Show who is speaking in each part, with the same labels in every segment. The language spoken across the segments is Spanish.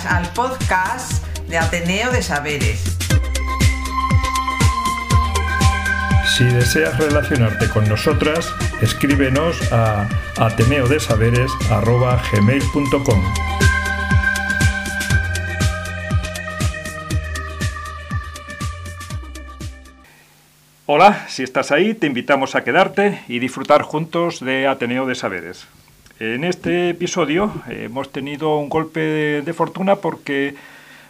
Speaker 1: Bienvenidas al podcast de Ateneo de Saberes.
Speaker 2: Si deseas relacionarte con nosotras, escríbenos a ateneodesaberes.gmail.com Hola, si estás ahí, te invitamos a quedarte y disfrutar juntos de Ateneo de Saberes. En este episodio hemos tenido un golpe de, fortuna porque,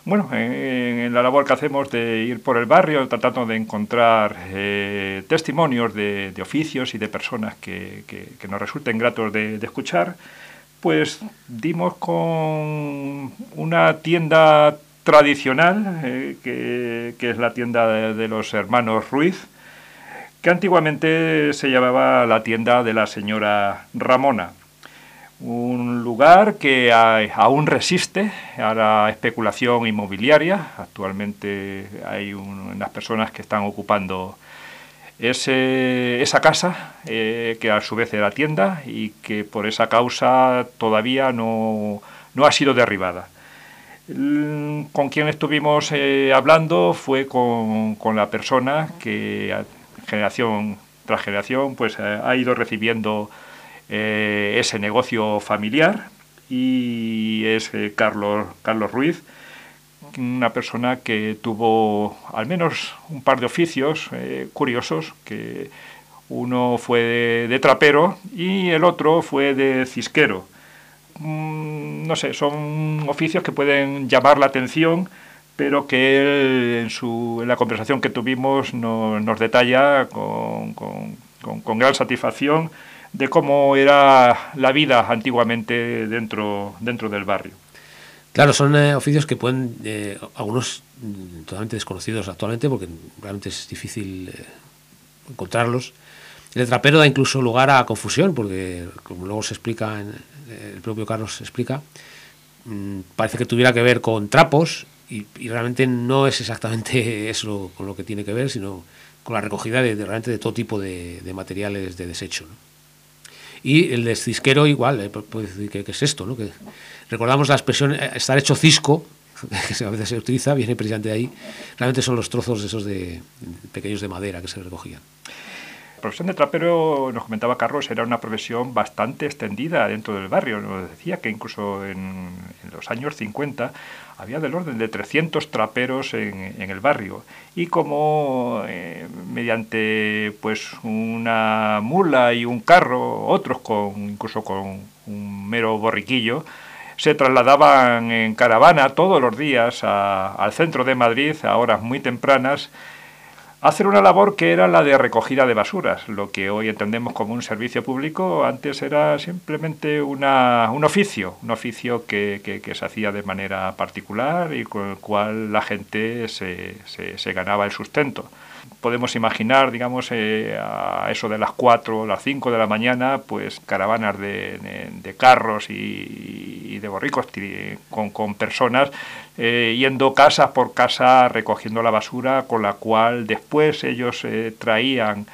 Speaker 2: bueno, en, la labor que hacemos de ir por el barrio tratando de encontrar eh, testimonios de, oficios y de personas que, nos resulten gratos de, escuchar, pues dimos con una tienda tradicional, eh, que, es la tienda de los hermanos Ruiz, que antiguamente se llamaba la tienda de la señora Ramona. Un lugar que aún resiste a la especulación inmobiliaria. Actualmente hay unas personas que están ocupando esa casa, eh, que a su vez era tienda y que por esa causa todavía no, ha sido derribada. Con quien estuvimos eh, hablando fue con, con la persona que generación tras generación, pues eh, ha ido recibiendo eh, ese negocio familiar y es eh, Carlos, Carlos Ruiz, una persona que tuvo al menos un par de oficios curiosos, que uno fue de, trapero y el otro fue de cisquero. Mm, no sé, son oficios que pueden llamar la atención pero que él en, su, en la conversación que tuvimos nos detalla con, con, gran satisfacción de cómo era la vida antiguamente dentro, dentro del barrio.
Speaker 3: Claro, son eh, oficios que pueden, eh, algunos mm, totalmente desconocidos actualmente, porque realmente es difícil eh, encontrarlos. El trapero da incluso lugar a confusión, porque como luego se explica, el propio Carlos explica, mm, parece que tuviera que ver con trapos y, realmente no es exactamente eso con lo que tiene que ver, sino con la recogida de, realmente de todo tipo de, materiales de desecho. Y el descisquero igual, eh, puede decir que, es esto, ¿no? que recordamos la expresión eh, estar hecho cisco, que a veces se utiliza, viene precisamente de ahí, realmente son los trozos de esos de, pequeños de madera que se recogían.
Speaker 2: La profesión de trapero, nos comentaba Carlos, era una profesión bastante extendida dentro del barrio. Nos decía que incluso en, los años 50 había del orden de 300 traperos en, el barrio. Y como eh, mediante pues una mula y un carro, otros con incluso con un mero borriquillo, se trasladaban en caravana todos los días al centro de Madrid a horas muy tempranas hacer una labor que era la de recogida de basuras. Lo que hoy entendemos como un servicio público, antes era simplemente una, un oficio, un oficio que, que, se hacía de manera particular y con el cual la gente se, se ganaba el sustento podemos imaginar, digamos, eh, a eso de las 4 o las 5 de la mañana, pues caravanas de, carros y, de borricos con, personas eh, yendo casa por casa recogiendo la basura, con la cual después ellos eh, traían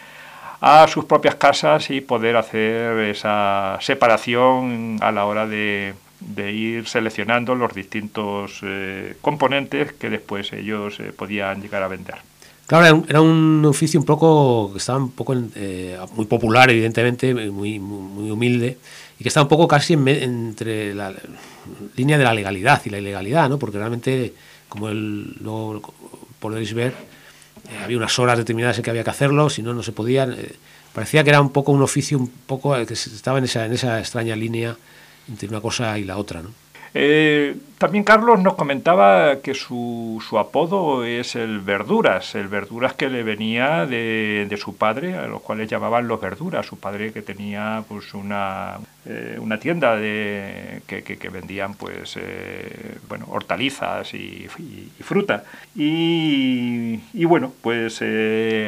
Speaker 2: a sus propias casas y poder hacer esa separación a la hora de, de ir seleccionando los distintos componentes que después ellos podían llegar a vender.
Speaker 3: Claro, era un, oficio un poco, que estaba un poco, eh, muy popular, evidentemente, muy, muy, humilde, y que estaba un poco casi entre la línea de la legalidad y la ilegalidad, ¿no? Porque realmente, como él luego podéis ver, eh, había unas horas determinadas en que había que hacerlo, si no, no se podía. Eh, parecía que era un poco un oficio, un poco, que estaba en esa, en esa extraña línea entre una cosa y la otra, ¿no?
Speaker 2: Eh, también Carlos nos comentaba que su, su, apodo es el Verduras, el Verduras que le venía de, de, su padre, a los cuales llamaban los Verduras, su padre que tenía pues una, eh, una tienda de, que, vendían pues eh, bueno hortalizas y, fruta. Y, y, bueno, pues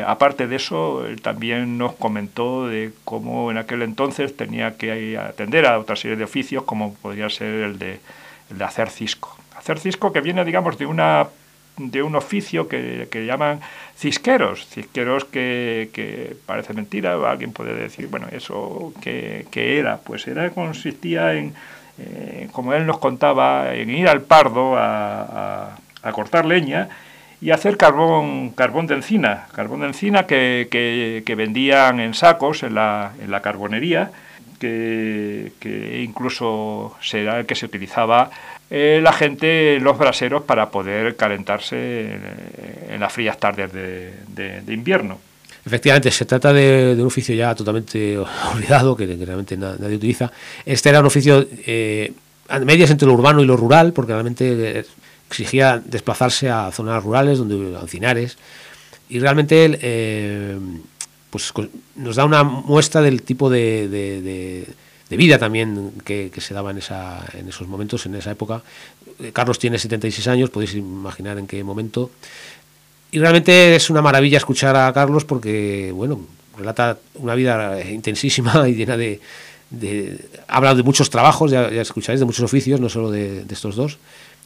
Speaker 2: aparte de eso, él también nos comentó de cómo en aquel entonces tenía que atender a otra serie de oficios, como podría ser el de de hacer cisco. Hacer cisco que viene, digamos, de una de un oficio que, que llaman cisqueros, cisqueros que, que, parece mentira, alguien puede decir, bueno, eso que, era, pues era consistía en, eh, como él nos contaba, en ir al pardo a, a, cortar leña y hacer carbón, carbón de encina, carbón de encina que, que vendían en sacos en la, en la carbonería, que, incluso será el que se utilizaba eh, la gente en los braseros para poder calentarse en, las frías tardes de, invierno.
Speaker 3: Efectivamente, se trata de, un oficio ya totalmente olvidado, que, realmente nadie utiliza. Este era un oficio eh, a medias entre lo urbano y lo rural, porque realmente exigía desplazarse a zonas rurales, donde encinares, y realmente eh, pues, nos da una muestra del tipo de de vida también que, se daba en, esa, en esos momentos, en esa época. Eh, Carlos tiene 76 años, podéis imaginar en qué momento. Y realmente es una maravilla escuchar a Carlos porque, bueno, relata una vida intensísima y llena de... de habla de muchos trabajos, ya, ya escucháis, de muchos oficios, no solo de, de estos dos.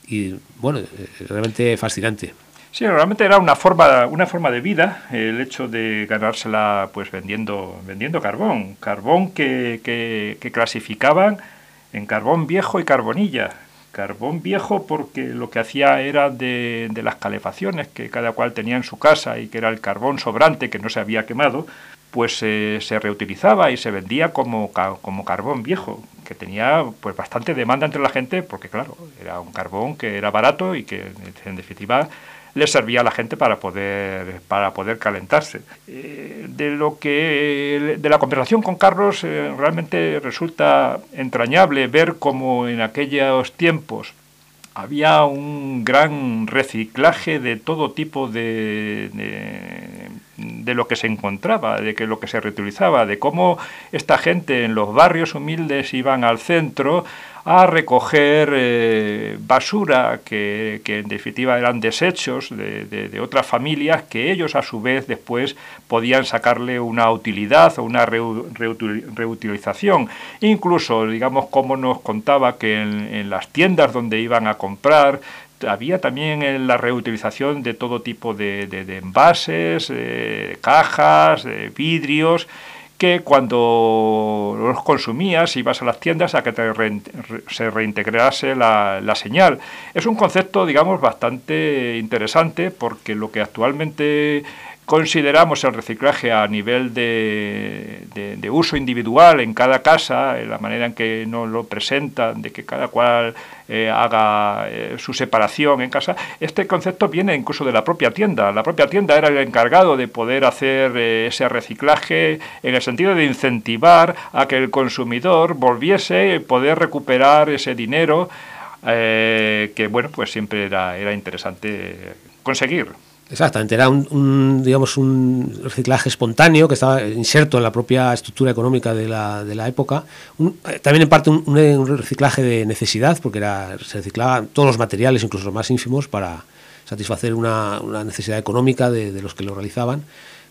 Speaker 3: Y, bueno, eh, realmente fascinante.
Speaker 2: Sí, realmente era una forma, una forma de vida el hecho de ganársela pues vendiendo, vendiendo carbón, carbón que, que, clasificaban en carbón viejo y carbonilla. Carbón viejo porque lo que hacía era de, de, las calefacciones que cada cual tenía en su casa y que era el carbón sobrante que no se había quemado, pues se reutilizaba y se vendía como, como carbón viejo, que tenía pues bastante demanda entre la gente porque claro, era un carbón que era barato y que en definitiva le servía a la gente para poder, para poder calentarse. Eh, de lo que de la conversación con Carlos eh, realmente resulta entrañable ver cómo en aquellos tiempos había un gran reciclaje de todo tipo de, de, de, lo que se encontraba, de que lo que se reutilizaba, de cómo esta gente en los barrios humildes iban al centro a recoger eh, basura que, en definitiva eran desechos de, otras familias que ellos a su vez después podían sacarle una utilidad o una reutilización. Incluso, digamos, como nos contaba que en, las tiendas donde iban a comprar había también la reutilización de todo tipo de, envases, eh, cajas, vidrios, que cuando los consumías ibas a las tiendas a que se reintegrase la, la, señal. Es un concepto, digamos, bastante interesante porque lo que actualmente consideramos el reciclaje a nivel de, uso individual en cada casa, en la manera en que nos lo presentan, de que cada cual eh, haga eh, su separación en casa, este concepto viene incluso de la propia tienda. La propia tienda era el encargado de poder hacer eh, ese reciclaje en el sentido de incentivar a que el consumidor volviese, poder recuperar ese dinero que, bueno, pues siempre era, era interesante conseguir.
Speaker 3: Exactamente, era un, digamos, un reciclaje espontáneo que estaba inserto en la propia estructura económica de la, de la época. Eh, también en parte un, reciclaje de necesidad, porque era, se reciclaban todos los materiales, incluso los más ínfimos, para satisfacer una, una necesidad económica de, los que lo realizaban.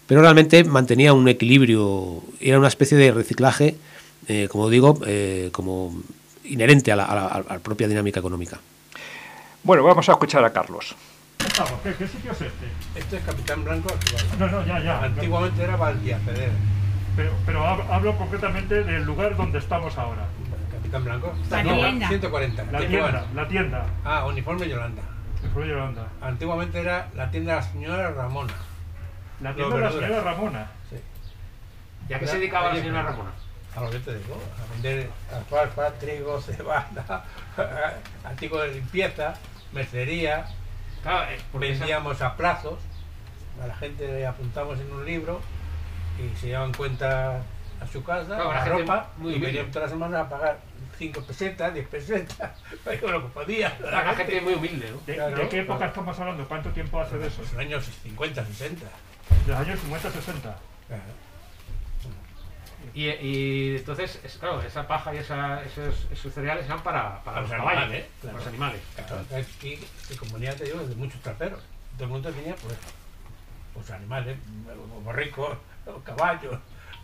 Speaker 3: Pero realmente mantenía un equilibrio, era una especie de reciclaje, eh, como digo, eh, como inherente a la propia dinámica económica.
Speaker 2: Bueno, vamos a escuchar a Carlos.
Speaker 4: ¿Qué, sitio es este?
Speaker 5: Este es Capitán Blanco
Speaker 4: No, no, ya, ya.
Speaker 5: Antiguamente era Valdiaceder.
Speaker 4: Pero, pero hablo concretamente del lugar donde estamos ahora.
Speaker 5: Capitán Blanco.
Speaker 6: La tienda.
Speaker 5: 140.
Speaker 4: La tienda, la tienda.
Speaker 5: Ah, Uniforme Yolanda.
Speaker 4: Uniforme Yolanda.
Speaker 5: Antiguamente era la tienda de la señora Ramona.
Speaker 4: La tienda de la señora Ramona.
Speaker 5: Sí.
Speaker 3: ¿Y a qué se dedicaba la señora Ramona?
Speaker 5: A lo que te digo, a vender alfalfa, trigo, cebada, artículos de limpieza, mercería, Claro, vendíamos a plazos, a la gente le apuntamos en un libro y se llevaban cuenta a su casa, la, ropa, y venían todas las semanas a pagar 5 pesetas, 10 pesetas, lo que podía.
Speaker 3: La, gente muy humilde, ¿no?
Speaker 4: ¿De, qué época estamos hablando? ¿Cuánto tiempo hace de eso?
Speaker 5: Los años 50, 60.
Speaker 4: De los años 50, 60.
Speaker 3: Y, y, entonces, es, claro, esa paja y esa, esos, esos, cereales eran para, para, los, caballos, animales, para los animales.
Speaker 5: Claro. Aquí, como ya te digo, de muchos traperos. Todo el mundo tenía, pues, pues animales, borricos, caballos,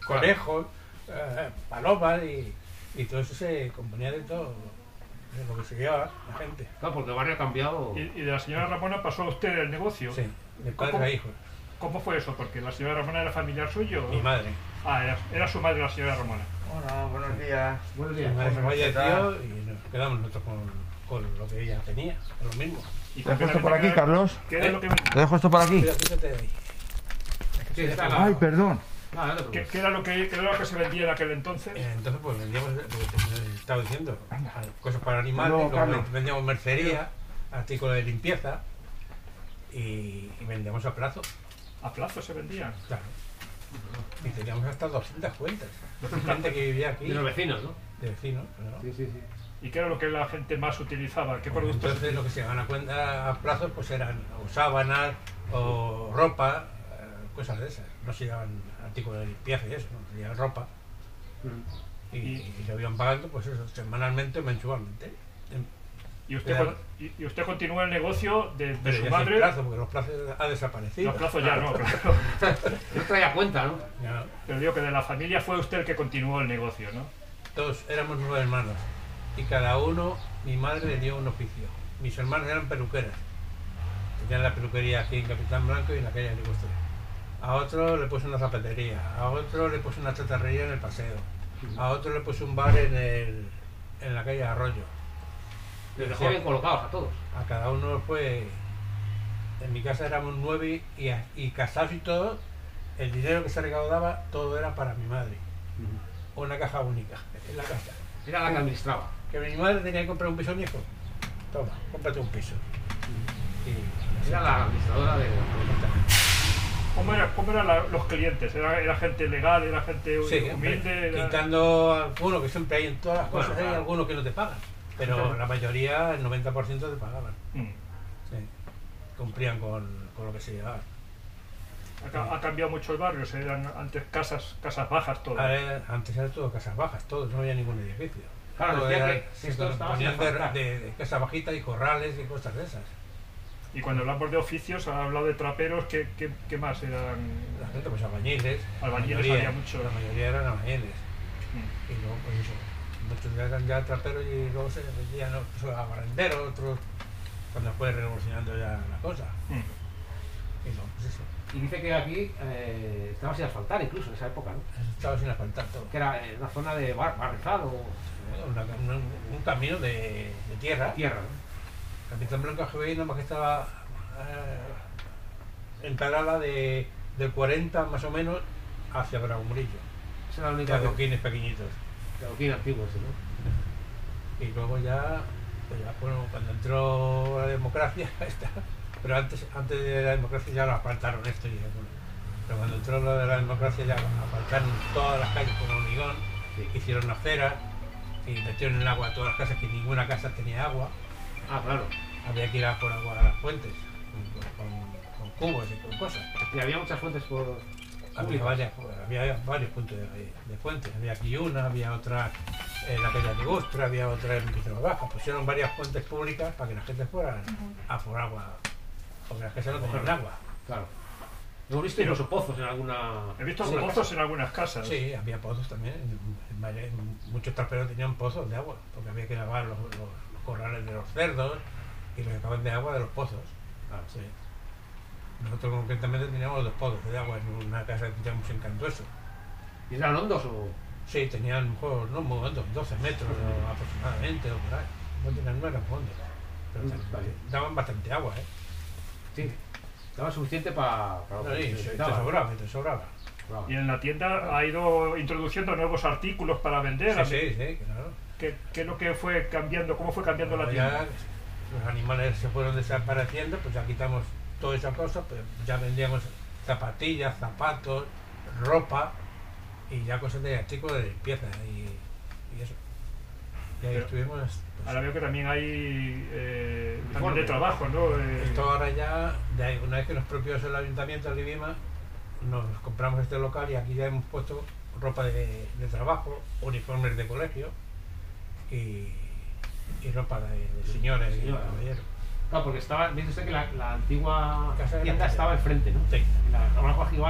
Speaker 5: conejos, eh, palomas y, y todo eso se componía de todo es lo que se lleva la gente.
Speaker 7: Claro, porque el barrio ha cambiado.
Speaker 4: Y, y de la señora Ramona pasó a usted el negocio.
Speaker 5: Sí, de padre a hijo.
Speaker 4: ¿Cómo fue eso? Porque la señora Ramona era familiar suyo.
Speaker 5: Mi madre.
Speaker 4: Ah, era, era su madre la señora Ramona.
Speaker 8: Hola, buenos días.
Speaker 7: Buenos
Speaker 5: Mi
Speaker 7: días.
Speaker 5: madre
Speaker 8: ¿Cómo
Speaker 5: falleció y nos quedamos nosotros con, con lo que ella tenía, lo mismo.
Speaker 4: Y
Speaker 8: ¿Te dejo esto por aquí, Carlos?
Speaker 4: ¿Qué era lo que,
Speaker 8: ¿Te dejo esto por aquí?
Speaker 5: Mira, fíjate ahí.
Speaker 7: Sí, está la-
Speaker 8: Ay, perdón.
Speaker 7: Ah, no
Speaker 4: qué- era lo que, qué era lo que se vendía en aquel entonces?
Speaker 5: Eh, Entonces, pues vendíamos lo que te estaba diciendo, cosas para animales, vendíamos mercería, artículos de limpieza y, y vendíamos a plazo,
Speaker 4: A plazo se vendían.
Speaker 5: claro. Y teníamos hasta 200 cuentas. Gente que vivía aquí,
Speaker 7: De los vecinos, ¿no?
Speaker 5: de vecinos. claro.
Speaker 7: Sí, sí, sí.
Speaker 4: ¿Y qué era lo que la gente más utilizaba? ¿Qué productos?
Speaker 5: Entonces lo que se llevaban a cuenta a plazo pues eran o sábanas o ropa, eh, cosas de esas. No se llevaban artículos de limpieza y eso, no se llevaban ropa. Y, y lo iban pagando pues eso, semanalmente o mensualmente.
Speaker 4: ¿Y usted,
Speaker 5: Claro.
Speaker 4: con- y, y usted continúa el negocio de, de
Speaker 5: Pero
Speaker 4: su
Speaker 5: ya
Speaker 4: madre?
Speaker 5: sin plazo, porque los plazos ha desaparecido.
Speaker 4: Los plazos ya no, claro.
Speaker 7: Yo traía cuenta, ¿no?
Speaker 5: Ya,
Speaker 4: Pero digo que de la familia fue usted el que continuó el negocio, ¿no?
Speaker 5: todos éramos nueve hermanos y cada uno, mi madre le dio un oficio. Mis hermanos eran peluqueras. Tenían la peluquería aquí en Capitán Blanco y en la calle Angostura. A otro le puse una zapatería, a otro le puse una chatarrería en el paseo, a otro le puse un bar en, el, en la calle Arroyo.
Speaker 7: Les dejó bien colocados a todos.
Speaker 5: A cada uno fue... En mi casa éramos nueve y, y casados y todo, el dinero que se recaudaba, todo era para mi madre. Una caja única en la casa.
Speaker 7: Era la que administraba.
Speaker 5: Que mi madre tenía que comprar un piso viejo. Toma, cómprate un piso. Y
Speaker 7: Era la administradora de.
Speaker 4: ¿Cómo eran cómo eran la- los clientes? ¿Era, ¿Era gente legal? ¿Era gente
Speaker 5: Sí,
Speaker 4: humilde? Era-
Speaker 5: quitando algunos que siempre hay en todas las
Speaker 7: Bueno,
Speaker 5: cosas, hay
Speaker 7: claro.
Speaker 5: algunos que no te pagan. Pero la mayoría, el 90% te pagaban.
Speaker 4: Mm.
Speaker 5: Sí. Cumplían con, con lo que se llevaba.
Speaker 4: Ha, ca- ha cambiado mucho el barrio, se eran antes casas, casas bajas todo.
Speaker 5: Ver, antes era todo casas bajas, todo, no había ningún edificio.
Speaker 7: Claro,
Speaker 5: Todo era-
Speaker 7: que esto
Speaker 5: ponían de, de, de casa bajita y corrales y cosas de esas.
Speaker 4: Y cuando hablamos de oficios, ha hablado de traperos, ¿qué, qué, qué más eran?
Speaker 5: La gente, pues albañiles.
Speaker 4: Albañiles
Speaker 5: mayoría-
Speaker 4: había mucho.
Speaker 5: La mayoría eran albañiles.
Speaker 4: Mm.
Speaker 5: Y luego, pues eso, muchos ya eran ya traperos y luego se vendían otros a barrenderos, otros cuando fue revolucionando ya la cosa.
Speaker 4: Mm.
Speaker 5: Y pues eso,
Speaker 7: Y dice que aquí eh, estaba sin asfaltar incluso en esa época, ¿no?
Speaker 5: estaba sin asfaltar todo.
Speaker 7: Que era en una zona de bar, barrizado,
Speaker 5: una- un camino de, de tierra.
Speaker 7: tierra, ¿no?
Speaker 5: Capitán Blanco GBI nada más que estaba eh, en Tarala de, del 40 más o menos hacia Bravo Murillo.
Speaker 7: Esa era la
Speaker 5: De
Speaker 7: única
Speaker 5: adoquines pequeñitos.
Speaker 7: Ese, ¿no?
Speaker 5: Y luego ya, pues ya, bueno, cuando entró la democracia, esta, pero antes, antes de la democracia ya lo asfaltaron esto y bueno, pero cuando entró la de la democracia ya asfaltaron todas las calles con hormigón, hicieron aceras y metieron el agua a todas las casas, que ninguna casa tenía agua,
Speaker 7: Ah, claro.
Speaker 5: había que ir a por agua a las fuentes, con, con- con cubos y con cosas.
Speaker 7: Y había muchas fuentes por.
Speaker 5: Había, varias, había varios puntos de, de fuentes. Había aquí una, había otra en la calle de Gustra, había otra en Vicente Baja. Pusieron varias fuentes públicas para que la gente fuera a por agua. Porque las casas no tenían agua.
Speaker 7: Claro. Hemos visto incluso pozos en alguna.
Speaker 4: He visto
Speaker 5: Sí.
Speaker 4: pozos en algunas casas.
Speaker 5: Sí, había pozos también. En, en varias- en muchos traperos tenían pozos de agua, porque había que lavar los, los- los corrales de los cerdos y los que acaban de agua de los pozos.
Speaker 7: Claro.
Speaker 5: Sí. Nosotros concretamente teníamos dos pozos de agua en una casa que teníamos en Cantueso.
Speaker 7: ¿Y eran hondos o.?
Speaker 5: Sí, tenían a lo mejor, no muy hondos, 12 metros o aproximadamente o por ahí. No tenían, no eran hondos. Pero
Speaker 7: Mm, vale.
Speaker 5: daban bastante agua, ¿eh?
Speaker 7: Sí. Estaba suficiente para. para lo
Speaker 5: No,
Speaker 7: se
Speaker 5: te sobraba, te sobraba.
Speaker 4: Y en la tienda ha ido introduciendo nuevos artículos para vender.
Speaker 5: Sí, sí, sí, claro.
Speaker 4: ¿Qué, qué es lo que fue cambiando? ¿Cómo fue cambiando la tienda?
Speaker 5: ya los animales se fueron desapareciendo, pues ya quitamos toda esa cosa, pues ya vendíamos zapatillas, zapatos, ropa y ya cosas de artículos de limpieza y, y eso. Y ahí
Speaker 4: Pero-
Speaker 5: estuvimos. pues,
Speaker 4: Ahora veo que también hay eh, también de trabajo, ¿no? Eh,
Speaker 5: Esto ahora ya, de ahí, una vez que los propios el ayuntamiento de Libima nos compramos este local y aquí ya hemos puesto ropa de, de trabajo, uniformes de colegio y, y ropa de, de señores y caballeros.
Speaker 7: Claro, porque estaba, viendo usted que la, la antigua
Speaker 5: Casa de la
Speaker 7: tienda
Speaker 5: calle.
Speaker 7: estaba enfrente, ¿no?
Speaker 5: Sí.
Speaker 7: La, la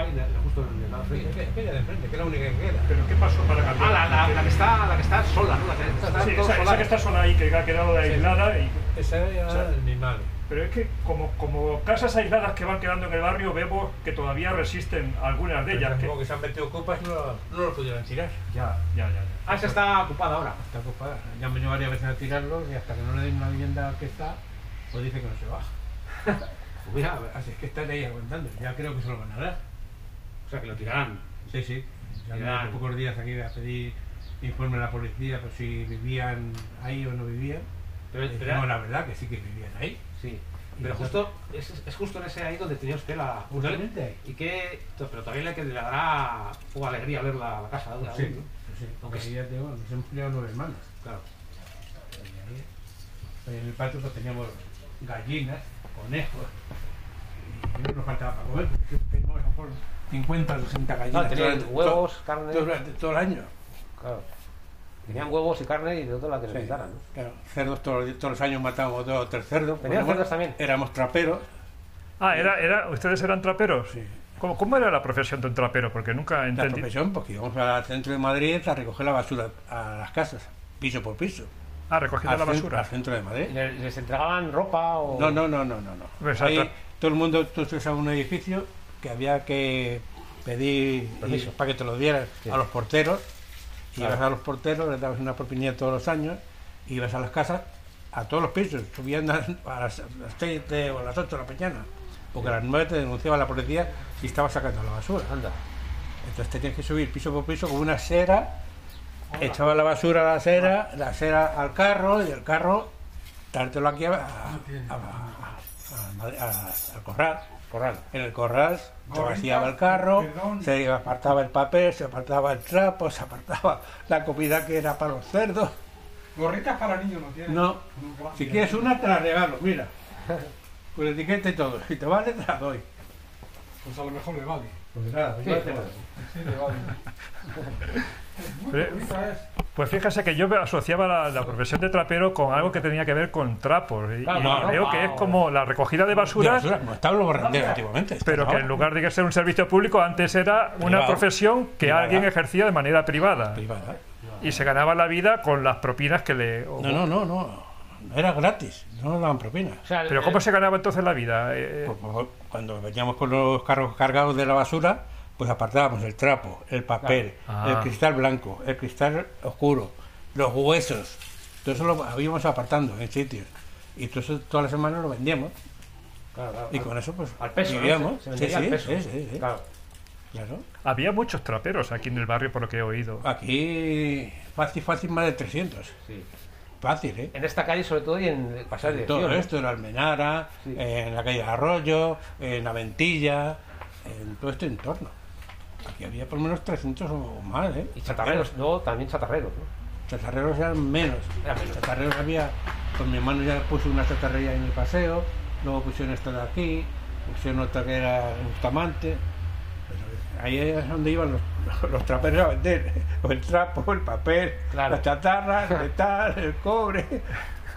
Speaker 7: de- de justo en el lado
Speaker 5: Sí,
Speaker 7: frente.
Speaker 5: que- que de frente, que es la única que queda.
Speaker 4: ¿Pero qué pasó para cambiar?
Speaker 7: Ah, la, la, la que está, la que está sola, ¿no? La que está
Speaker 4: Sí, esa, que está sola ahí, que ha quedado aislada. Y,
Speaker 5: Esa era
Speaker 4: O sea,
Speaker 5: mi madre.
Speaker 4: pero es que como, como casas aisladas que van quedando en el barrio, vemos que todavía resisten algunas de ellas. Que,
Speaker 5: Como que se han metido ocupas, no, no lo pudieran tirar.
Speaker 4: ya, ya, ya. ya.
Speaker 7: Ah, esa está ocupada ahora.
Speaker 5: Está ocupada. Ya han venido varias veces a tirarlos y hasta que no le den una vivienda que está, pues dice que no se va.
Speaker 7: Pues mira,
Speaker 5: Así es que están ahí aguantando. Ya creo que se lo van a dar.
Speaker 7: o sea, que lo tirarán.
Speaker 5: Sí, sí. Ya hace pocos días aquí a pedir informe a la policía por si vivían ahí o no vivían.
Speaker 7: Pero, pero-
Speaker 5: no, la verdad que sí que vivían ahí.
Speaker 7: sí. Pero justo, es, es justo en ese ahí donde tenía usted la... Y que, pero todavía le, que le dará una alegría ver la, la casa. ¿no?
Speaker 5: Sí,
Speaker 7: ¿no?
Speaker 5: sí.
Speaker 7: Aunque sí.
Speaker 5: ya tengo, nos hemos criado nueve hermanos.
Speaker 7: Claro.
Speaker 5: En el patio pues teníamos gallinas, conejos, y no nos faltaba para comer, porque teníamos a lo mejor 50 o 60 gallinas.
Speaker 7: Tenían
Speaker 5: durante
Speaker 7: huevos,
Speaker 5: todo-
Speaker 7: carne.
Speaker 5: Durante todo el año.
Speaker 7: Claro. Tenían huevos y carne y de todo la que
Speaker 5: Sí,
Speaker 7: necesitaran, ¿no?
Speaker 5: claro. Cerdos, todos, todos los años matábamos dos o tres cerdos.
Speaker 7: ¿Tenían cerdos también?
Speaker 5: Éramos traperos.
Speaker 4: Ah, era, era, ¿ustedes eran traperos?
Speaker 5: Sí.
Speaker 4: ¿Cómo, ¿Cómo era la profesión de un trapero? Porque nunca
Speaker 5: La
Speaker 4: entendí.
Speaker 5: profesión, porque íbamos al centro de Madrid a recoger la basura a las casas, piso por piso.
Speaker 4: Ah, recogiendo la basura.
Speaker 5: Al centro de Madrid.
Speaker 7: ¿Y le- ¿Les entregaban ropa o...?
Speaker 5: No, no, no, no, no. no.
Speaker 4: Pues
Speaker 5: Ahí todo el mundo, tú estás a un edificio que había que pedir
Speaker 7: Permiso.
Speaker 5: para que te lo dieran
Speaker 7: Sí.
Speaker 5: a los porteros. Y
Speaker 7: Claro.
Speaker 5: ibas a los porteros, les dabas una propinilla todos los años, y ibas a las casas, a todos los pisos, subían a las, a las 7 o a las 8 de la mañana. Porque a las 9 te denunciaba la policía si estabas sacando la basura.
Speaker 7: Anda.
Speaker 5: Entonces tenías que subir piso por piso con una cera, echaba la basura a la cera, la cera al carro y el carro dártelo aquí a, a- a- a- a- al corral.
Speaker 7: Corral.
Speaker 5: En el corral se vaciaba el carro, se apartaba el papel, se apartaba el trapo, se apartaba la comida que era para los cerdos.
Speaker 9: Gorritas para niños no tienen.
Speaker 5: No, si quieres una te la regalo, mira. Con etiqueta y todo. Si te vale, te la doy.
Speaker 9: Pues a lo mejor le vale.
Speaker 5: Pues nada, pues
Speaker 7: Sí,
Speaker 5: te doy.
Speaker 9: Sí, le vale.
Speaker 4: Pues fíjese que yo asociaba la, la profesión de trapero con algo que tenía que ver con trapos. Y,
Speaker 7: Claro,
Speaker 4: y
Speaker 7: no,
Speaker 4: creo
Speaker 7: no,
Speaker 4: que
Speaker 7: no.
Speaker 4: es como la recogida de basura,
Speaker 5: antiguamente.
Speaker 4: pero que en lugar de que ser un servicio público, antes era una profesión que
Speaker 5: Privada.
Speaker 4: alguien ejercía de manera privada.
Speaker 5: privada.
Speaker 4: Y se ganaba la vida con las propinas que le...
Speaker 5: No, no, no, no. Era gratis, no nos daban propina.
Speaker 7: O sea,
Speaker 4: Pero
Speaker 7: el-
Speaker 4: ¿cómo se ganaba entonces la vida? Eh,
Speaker 5: Por favor, Cuando veníamos con los carros cargados de la basura, pues apartábamos el trapo, el papel,
Speaker 4: Claro.
Speaker 5: el
Speaker 4: Ah.
Speaker 5: cristal blanco, el cristal oscuro, los huesos. Todo eso lo íbamos apartando en sitios. Y todo eso todas las semanas lo vendíamos.
Speaker 7: Claro, claro,
Speaker 5: Y
Speaker 7: al-
Speaker 5: con eso, pues,
Speaker 7: al peso, ¿no?
Speaker 5: vivíamos.
Speaker 7: Se, se
Speaker 5: Sí,
Speaker 7: vendía al
Speaker 5: sí,
Speaker 7: peso.
Speaker 5: sí, sí, sí.
Speaker 7: Claro.
Speaker 5: Claro.
Speaker 4: había muchos traperos aquí en el barrio, por lo que he oído.
Speaker 5: Aquí, fácil, fácil, más de 300.
Speaker 7: Sí.
Speaker 5: Fácil, ¿eh?
Speaker 7: En esta calle, sobre todo, y en el pasar de
Speaker 5: Todo esto, en Almenara,
Speaker 7: Sí.
Speaker 5: en la calle de Arroyo, en la Ventilla, en todo este entorno. Aquí había por lo menos 300 o más, ¿eh?
Speaker 7: Y chatarreros, luego también chatarreros, ¿no?
Speaker 5: Chatarreros eran menos.
Speaker 7: Eran menos.
Speaker 5: Chatarreros había, pues mi hermano ya puso una chatarrería en el paseo, luego pusieron esta de aquí, pusieron otra que era en Bustamante. Ahí es donde iban los, los traperos a vender. O el trapo, el papel,
Speaker 7: Claro.
Speaker 5: la chatarra, el metal, el cobre.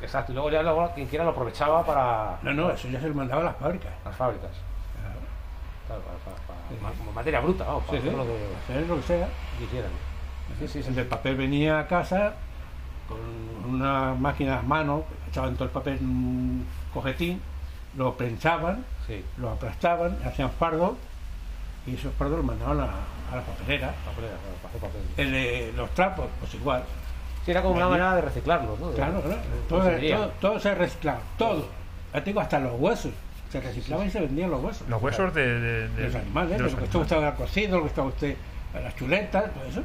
Speaker 7: Exacto. Y luego ya luego, quien quiera lo aprovechaba para
Speaker 5: No, no, eso ya se lo mandaba a las fábricas.
Speaker 7: las fábricas. Claro, como materia bruta, vamos, para
Speaker 5: Sí, sí,
Speaker 7: hacer lo que
Speaker 5: hacer lo que sea.
Speaker 7: quisieran. Sí.
Speaker 5: El papel venía a casa con una máquina a mano, echaban todo el papel en un cojetín, lo prensaban, lo aplastaban, hacían fardo y esos fardos los mandaban a, a la papelera. El los trapos, pues igual.
Speaker 7: Sí, era como una manera de reciclarlos, ¿no?
Speaker 5: Claro, claro. Todo,
Speaker 7: conseguiría.
Speaker 5: todo, todo se reciclaba, todo. Ya digo, hasta los huesos. Se reciclaban y se vendían los huesos.
Speaker 4: Los huesos de, de- de-
Speaker 5: de los animales,
Speaker 4: de los
Speaker 5: lo que estaba
Speaker 4: animales.
Speaker 5: usted cocido, lo que estaba usted las chuletas, todo eso.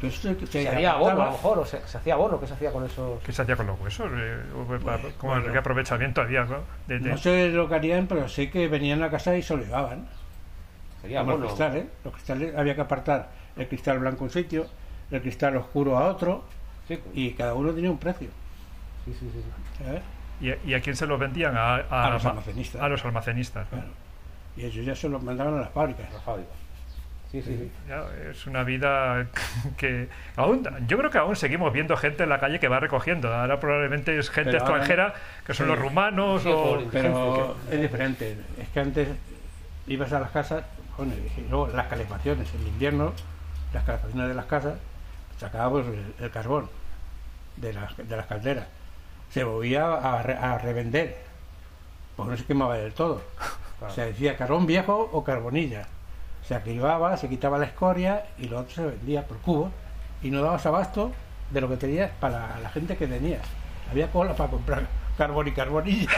Speaker 5: Todo eso se,
Speaker 7: Se haría abono, a
Speaker 5: apartaba.
Speaker 7: lo mejor, o se, se hacía abono, ¿qué se hacía con esos...?
Speaker 4: ¿Qué se hacía con los huesos? Eh, ¿Cómo,
Speaker 5: bueno.
Speaker 4: ¿Qué aprovechamiento había? ¿no? De- de-
Speaker 5: No sé lo que harían, pero sé que venían a casa y se lo llevaban.
Speaker 7: Sería
Speaker 5: Como
Speaker 7: abono.
Speaker 5: los cristales. Los cristales había que apartar el cristal blanco a un sitio, el cristal oscuro a otro,
Speaker 7: Sí, pues,
Speaker 5: y cada uno tenía un precio.
Speaker 7: sí, sí, sí, sí.
Speaker 5: ¿sabes?
Speaker 4: ¿Y, y a quién se los vendían? A,
Speaker 5: A los almacenistas.
Speaker 4: A los almacenistas.
Speaker 5: Y ellos ya se los mandaban a las fábricas.
Speaker 7: Las fábricas. Sí, sí, sí.
Speaker 4: Es una vida que aún yo creo que aún seguimos viendo gente en la calle que va recogiendo. Ahora probablemente es gente
Speaker 5: Pero ahora-
Speaker 4: extranjera que son
Speaker 5: sí.
Speaker 4: los rumanos
Speaker 7: Sí,
Speaker 4: o
Speaker 5: Pero es diferente. Es que antes ibas a las casas, bueno, y luego las calefacciones. En invierno, las calefacciones de las casas, sacábamos el, el carbón de las, de las calderas. Se volvía a, re- a revender, pues no se quemaba del todo. Se decía carbón viejo o carbonilla. Se activaba, se quitaba la escoria y lo otro se vendía por cubos y no dabas abasto de lo que tenías para la gente que tenías. Había cola para comprar carbón y carbonilla.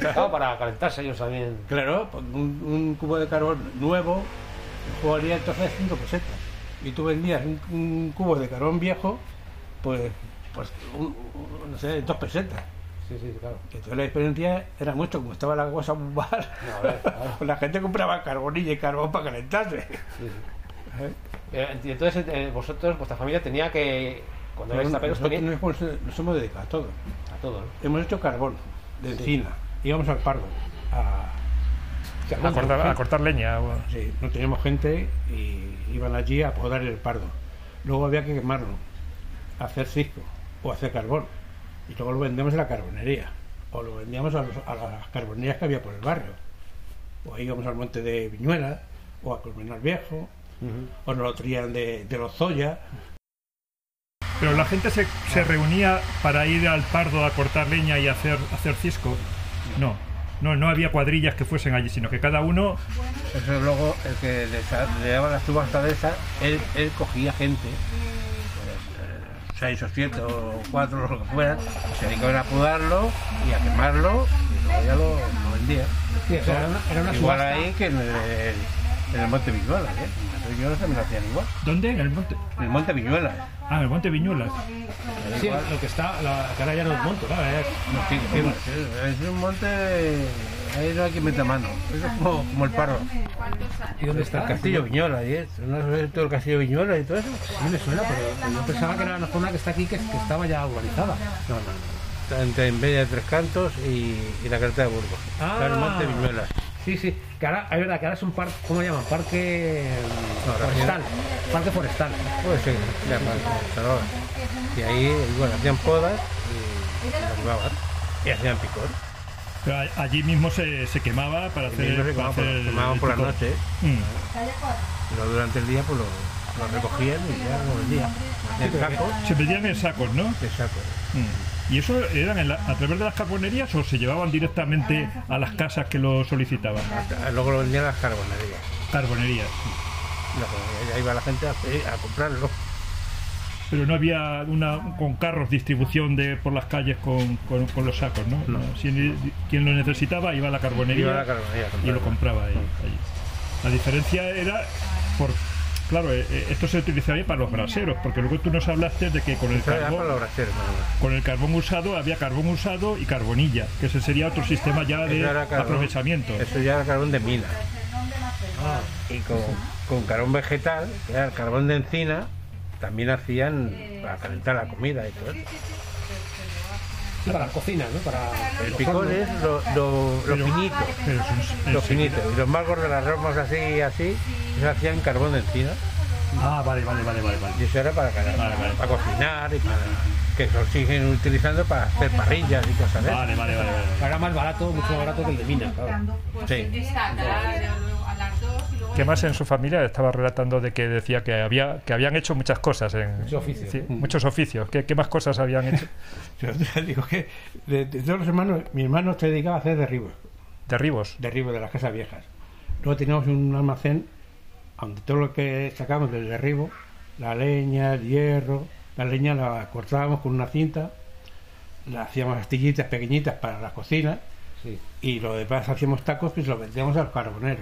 Speaker 7: Claro, para calentarse ellos también.
Speaker 5: Claro, pues un, un cubo de carbón nuevo valía entonces 5 pesetas. Y tú vendías un, un cubo de carbón viejo, pues, pues un- un- no sé, 2 pesetas.
Speaker 7: Sí, sí, claro.
Speaker 5: Entonces la diferencia era mucho, como estaba la cosa muy mal.
Speaker 7: No, a ver,
Speaker 5: la gente compraba carbonilla y carbón para calentarse.
Speaker 7: Sí, sí.
Speaker 5: ¿eh?
Speaker 7: Eh, Entonces, eh, vosotros, vuestra familia tenía que. Cuando erais taperos,
Speaker 5: Nosotros
Speaker 7: tenía.
Speaker 5: nos hemos, nos hemos dedicado a todo.
Speaker 7: A todo, ¿no?
Speaker 5: Hemos hecho carbón de encina. Íbamos al pardo. A,
Speaker 4: a cortar, a cortar leña. o-
Speaker 5: Sí, no teníamos gente y iban allí a podar el pardo. Luego había que quemarlo, hacer cisco o hacer carbón. Y luego lo vendemos en la carbonería. O lo vendíamos a, los- a las carbonerías que había por el barrio. O íbamos al monte de Viñuela, o a Colmenar Viejo, o nos lo traían de, de los Zoya.
Speaker 4: Pero la gente se, se reunía para ir al pardo a cortar leña y hacer, hacer cisco. No, no, no había cuadrillas que fuesen allí, sino que cada uno
Speaker 5: Eso luego, el que le, daba la subasta de esa, él, él cogía gente, seis o siete o cuatro, lo que fueran, se dedicaban a podarlo y a quemarlo, y luego ya lo, lo vendía.
Speaker 7: Sí, o sea, era una, era una
Speaker 5: igual
Speaker 7: subasta.
Speaker 5: ahí que en el, en el Monte Viñuelas, ¿eh? En el Monte Viñuelas también lo hacían igual.
Speaker 4: ¿Dónde? En el monte.
Speaker 5: En el Monte Viñuelas.
Speaker 4: Ah, en el monte Viñuelas.
Speaker 7: Sí, lo que está, la cara ya no es monto, claro, ya es-
Speaker 5: No, sí, sí, es, es un monte, ahí no hay que meter mano, eso es como, como el parro.
Speaker 7: ¿Y dónde está?
Speaker 5: El castillo Viñuelas, ¿eh? ¿No sabes todo el castillo Viñuelas y todo eso?
Speaker 7: Sí, me suena, pero yo pensaba que era una zona que está aquí que, que estaba ya urbanizada.
Speaker 5: No, no, no. Entre en Bella de Tres Cantos y, y la carta de Burgos. En el Monte Viñuelas.
Speaker 7: Sí, sí, que ahora, es verdad que ahora es un parque, ¿cómo llaman? Parque
Speaker 5: No,
Speaker 7: forestal. Parque forestal.
Speaker 5: Pues sí, ya. Y ahí, bueno, hacían podas y, y derribaban. Y hacían picor.
Speaker 4: Pero allí mismo se, se quemaba para hacer,
Speaker 5: se
Speaker 4: para
Speaker 5: quemaban por,
Speaker 4: el-
Speaker 5: la noche,
Speaker 4: Mm.
Speaker 5: luego durante el día pues lo, lo recogían y ya lo vendían. En sacos,
Speaker 4: Se vendían en sacos, ¿no?
Speaker 5: sacos.
Speaker 4: Mm. ¿Y eso eran en la- a través de las carbonerías o se llevaban directamente a las casas que lo solicitaban?
Speaker 5: Luego lo vendían a las carbonerías.
Speaker 4: Carbonerías.
Speaker 5: Luego ya iba la gente a, a comprarlo.
Speaker 4: Pero no había una con carros distribución de por las calles con, con- con los sacos, ¿no?
Speaker 5: No.
Speaker 4: Si- quien lo necesitaba iba a la carbonería,
Speaker 5: Iba a la carbonería a
Speaker 4: y lo compraba ahí, allí. La diferencia era por claro, eh, eh, esto se utilizaría para los braseros, porque luego tú nos hablaste de que con el carbón con el carbón usado había carbón usado y carbonilla, que ese sería otro sistema ya de
Speaker 5: carbón-
Speaker 4: aprovechamiento.
Speaker 5: Eso ya era carbón de mina. Y con, con carbón vegetal, que era el carbón de encina, también hacían para calentar la comida y todo eso.
Speaker 7: Sí, para las cocinas, ¿no? Para
Speaker 5: El picor es lo, lo, lo
Speaker 4: Pero-
Speaker 5: finito,
Speaker 4: pero es un-
Speaker 5: lo finito. Y los marcos de las ramas así así, eso hacían carbón de encina.
Speaker 4: Ah, vale, vale, vale, vale, vale.
Speaker 5: Y eso era para,
Speaker 4: Vale, vale.
Speaker 5: para cocinar y para que lo siguen utilizando para hacer parrillas y cosas de esas.
Speaker 4: Vale, vale, vale, vale.
Speaker 7: Era más barato, mucho más barato que el de mina, claro.
Speaker 5: Sí.
Speaker 4: ¿Qué más en su familia estaba relatando de que decía que había que habían hecho muchas cosas en
Speaker 7: Muchos oficios.
Speaker 4: Sí, muchos oficios? ¿Qué, qué más cosas habían hecho?
Speaker 5: Yo te digo que de, de todos los hermanos, mi hermano se dedicaba a hacer derribos.
Speaker 4: Derribos.
Speaker 5: derribo de las casas viejas. Luego teníamos un almacén donde todo lo que sacábamos del derribo, la leña, el hierro, la leña la cortábamos con una cinta, la hacíamos astillitas pequeñitas para la cocina
Speaker 7: Sí.
Speaker 5: y lo demás hacíamos tacos que se los vendíamos a los carboneros.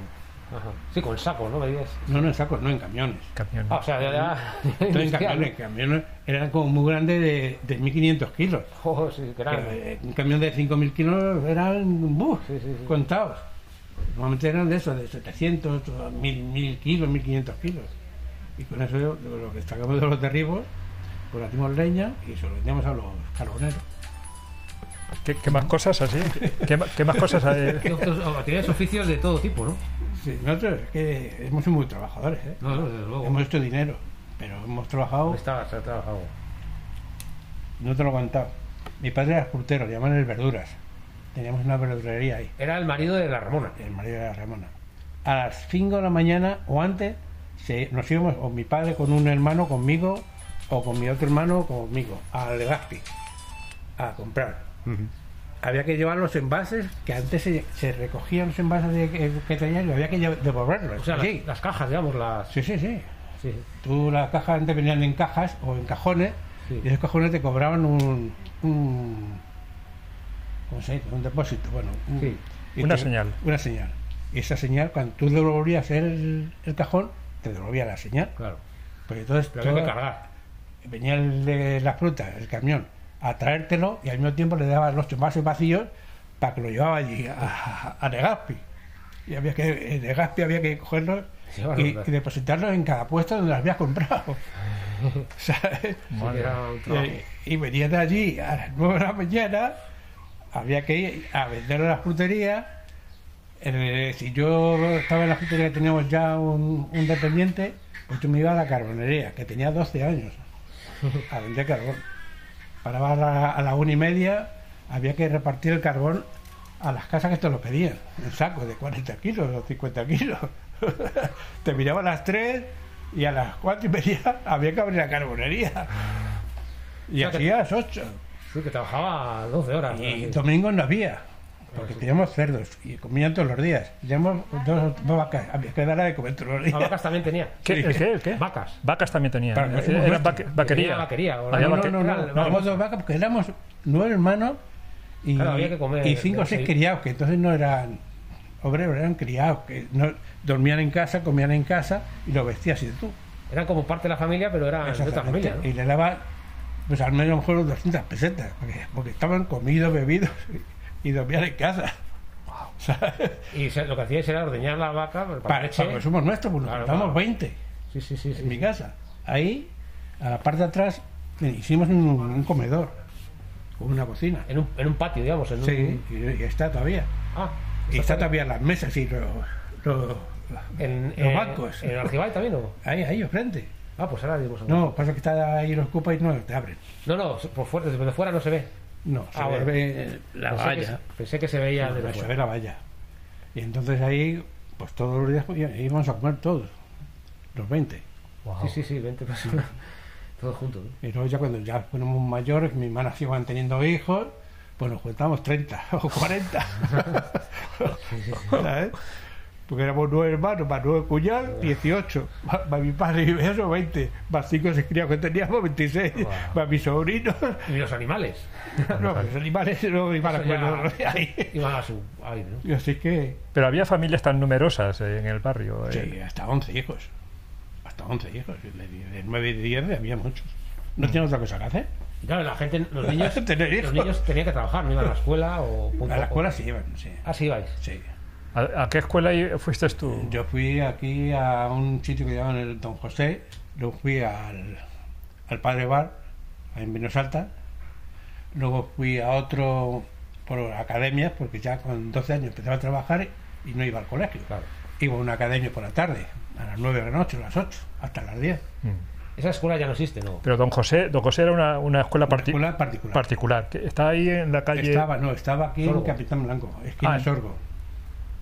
Speaker 7: Ajá. Sí, con el saco, ¿no? Veías.
Speaker 5: No, no en sacos, no en camiones.
Speaker 4: Camiones.
Speaker 7: Ah, o sea, ya. ya
Speaker 5: No en camiones, camiones eran como muy grandes de, de 1500 kilos.
Speaker 7: Oh, sí,
Speaker 5: eh, un camión de 5.000 kilos eran ¡buf!
Speaker 7: Sí, sí, sí.
Speaker 5: contados. Normalmente eran de eso, de 700, 1.000, 1.000 kilos, 1.500 kilos. Y con eso yo, lo que sacamos de los derribos, pues hacíamos leña y se lo vendíamos a los carboneros.
Speaker 4: ¿Qué, qué más cosas así? ¿Qué, más cosas hay?
Speaker 7: Oh, Tenías oficios de todo tipo, ¿no?
Speaker 5: Sí, nosotros es que hemos sido muy trabajadores, ¿eh?
Speaker 7: No, no, desde luego.
Speaker 5: Hemos hecho dinero, pero hemos trabajado,
Speaker 7: Está, se ha trabajado.
Speaker 5: no te lo he contado. Mi padre era frutero, le llamaban el Verduras. Teníamos una verdulería ahí,
Speaker 7: Era el marido de la Ramona.
Speaker 5: el marido de la Ramona. A las 5 de la mañana o antes se- nos íbamos, o mi padre con un hermano conmigo, o con mi otro hermano conmigo, al Legazpi, a comprar. Había que llevar los envases, que antes se, se recogían los envases de, que, que tenías y había que devolverlos.
Speaker 7: O sea, las, las cajas, digamos, las.
Speaker 5: sí, sí, sí.
Speaker 7: Sí.
Speaker 5: Tú las cajas antes venían en cajas o en cajones
Speaker 7: Sí.
Speaker 5: y esos cajones te cobraban un, un ¿cómo se dice? un depósito, bueno, un-
Speaker 7: Sí.
Speaker 2: Una
Speaker 5: te-
Speaker 2: señal.
Speaker 5: Una señal. Y esa señal, cuando tú devolvías el, el cajón, te devolvía la señal.
Speaker 7: Claro.
Speaker 5: Pues entonces
Speaker 7: Pero había que cargar.
Speaker 5: venía el de la fruta, el camión, a traértelo y al mismo tiempo le daban los envases vacíos para que lo llevaba allí a, a Negaspi. Y había que, en Negaspi había que cogerlos y, depositarlos en cada puesto donde los habías comprado. ¿Sabes? Y, y venían de allí a las 9 de la mañana, había que ir a vender a la frutería. Eh, si yo estaba en la frutería teníamos ya un, un dependiente, pues yo me iba a la carbonería, que tenía 12 años, a vender carbón. Paraba a la, a la una y media, había que repartir el carbón a las casas que te lo pedían, en saco de 40 kilos o 50 kilos. te miraba a las 3 y a las 4 y media había que abrir la carbonería. Y
Speaker 7: O sea
Speaker 5: así a las 8.
Speaker 7: Sí, que trabajaba 12 horas.
Speaker 5: Y
Speaker 7: así.
Speaker 5: domingos no había, porque teníamos cerdos y comían todos los días. Teníamos dos, dos vacas, había que darle de comer todos los
Speaker 7: Ah,
Speaker 5: días.
Speaker 7: vacas también tenía.
Speaker 2: ¿Qué, ¿El qué? ¿El qué?
Speaker 7: Vacas.
Speaker 2: Vacas también tenían.
Speaker 5: Para-
Speaker 2: Era era vaque- vaquería.
Speaker 7: Tenía vaquería,
Speaker 2: Había
Speaker 5: No,
Speaker 2: vaque-
Speaker 5: no, no, no, teníamos dos vacas porque éramos nueve hermanos y,
Speaker 7: Claro, había que comer
Speaker 5: y cinco o seis criados, que entonces no eran obreros, eran criados, que no, dormían en casa, comían en casa y lo vestías y tú.
Speaker 7: Eran como parte de la familia, pero eran de otra
Speaker 5: Exactamente.
Speaker 7: familia. ¿no?
Speaker 5: Y le daba, pues al menos a lo mejor 200 pesetas, porque, porque estaban comidos, bebidos y, y dormían en casa. ¿Sabes?
Speaker 7: Y se- lo que hacíais era ordeñar la vaca para,
Speaker 5: Para,
Speaker 7: leche.
Speaker 5: para consumos nuestros, pues
Speaker 7: Claro, claro.
Speaker 5: 20
Speaker 7: Sí, sí, sí. sí,
Speaker 5: en mi
Speaker 7: sí.
Speaker 5: casa. Ahí, a la parte de atrás, hicimos un, un comedor, con una cocina.
Speaker 7: En un, en un patio, digamos. En un...
Speaker 5: Sí, y, y está todavía.
Speaker 7: Ah,
Speaker 5: Y está todavía las mesas y los, los,
Speaker 7: En,
Speaker 5: los
Speaker 7: en-
Speaker 5: bancos.
Speaker 7: ¿En Argibay también o?
Speaker 5: Ahí, ahí, enfrente.
Speaker 7: Ah, pues ahora dimos
Speaker 5: No, pasa que está ahí los ocupa y no te abren.
Speaker 7: No, no, por fuera, desde fuera no se ve.
Speaker 5: No, se
Speaker 7: Ah, bueno.
Speaker 5: ve la
Speaker 7: pensé, que,
Speaker 5: valla.
Speaker 7: se- pensé que se veía
Speaker 5: No,
Speaker 7: desde
Speaker 5: se
Speaker 7: fuera.
Speaker 5: ve la valla. Y entonces ahí, pues todos los días pues, íbamos a comer todos, los 20.
Speaker 7: Sí, sí, sí, 20 personas. Todos juntos. ¿no?
Speaker 5: Y luego ya cuando ya fuéramos mayores, mis hermanas iban teniendo hijos, pues nos juntamos 30 o 40. ¿Sabes? Porque éramos nueve hermanos, más nueve cuñados, 18. Más, más mi padre y eso, 20. Más cinco criados que teníamos, 26.
Speaker 7: Wow.
Speaker 5: Más mis sobrinos.
Speaker 7: Y los animales.
Speaker 5: No, los animales no iban a comer ahí.
Speaker 7: Iban a su aire, ¿no?
Speaker 5: Y así que,
Speaker 2: Pero había familias tan numerosas eh, en el barrio. eh.
Speaker 5: sí, hasta 11 hijos. Hasta 11 hijos. De, de 9 y 10 había muchos. No tenían otra cosa que hacer.
Speaker 7: Y claro, la gente, los niños,
Speaker 5: Tener
Speaker 7: los niños tenían que trabajar, no iban a la escuela o punto
Speaker 5: A la
Speaker 7: o-
Speaker 5: escuela sí iban, sí.
Speaker 7: Ah, sí ibais.
Speaker 5: sí.
Speaker 2: ¿A, a qué escuela fuiste tú?
Speaker 5: Yo fui aquí a un sitio que llaman el Don José, luego fui al, al Padre Bar, en Menos Alta, luego fui a otro por academias, porque ya con 12 años empezaba a trabajar y no iba al colegio.
Speaker 7: Claro.
Speaker 5: Iba a una academia por la tarde, a las 9 de la noche, a las 8, hasta las 10.
Speaker 2: Mm.
Speaker 7: Esa escuela ya no existe, ¿no?
Speaker 2: Pero don José, don José era una, una escuela,
Speaker 5: Una
Speaker 2: parti-
Speaker 5: escuela particular.
Speaker 2: particular. que está ahí en la calle.
Speaker 5: Estaba, no, estaba aquí
Speaker 7: Sorgo.
Speaker 5: en Capitán Blanco, esquina
Speaker 2: Ah,
Speaker 5: Sorgo.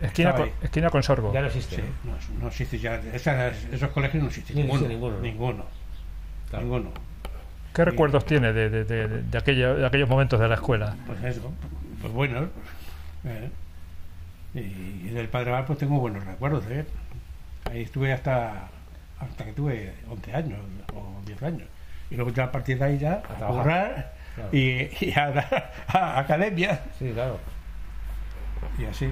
Speaker 2: Esquina, con, esquina con Sorgo.
Speaker 7: Ya no existe.
Speaker 5: Sí,
Speaker 7: ¿no?
Speaker 5: no, no existe ya, esas- esos colegios no existen.
Speaker 7: No
Speaker 5: ninguno,
Speaker 7: ninguno, ¿no?
Speaker 5: ninguno,
Speaker 7: Claro.
Speaker 5: ninguno.
Speaker 2: ¿Qué recuerdos tiene de, de, de, de aquella- de aquellos momentos de la escuela?
Speaker 5: Pues eso, pues bueno. eh, y, y del Padre Bar pues tengo buenos recuerdos de él. Ahí estuve hasta hasta que tuve 11 años o 10 años. Y luego ya a partir de ahí ya a
Speaker 7: trabajar.
Speaker 5: currar
Speaker 7: Claro.
Speaker 5: y, y a, dar a academia
Speaker 7: Sí, claro.
Speaker 5: y así.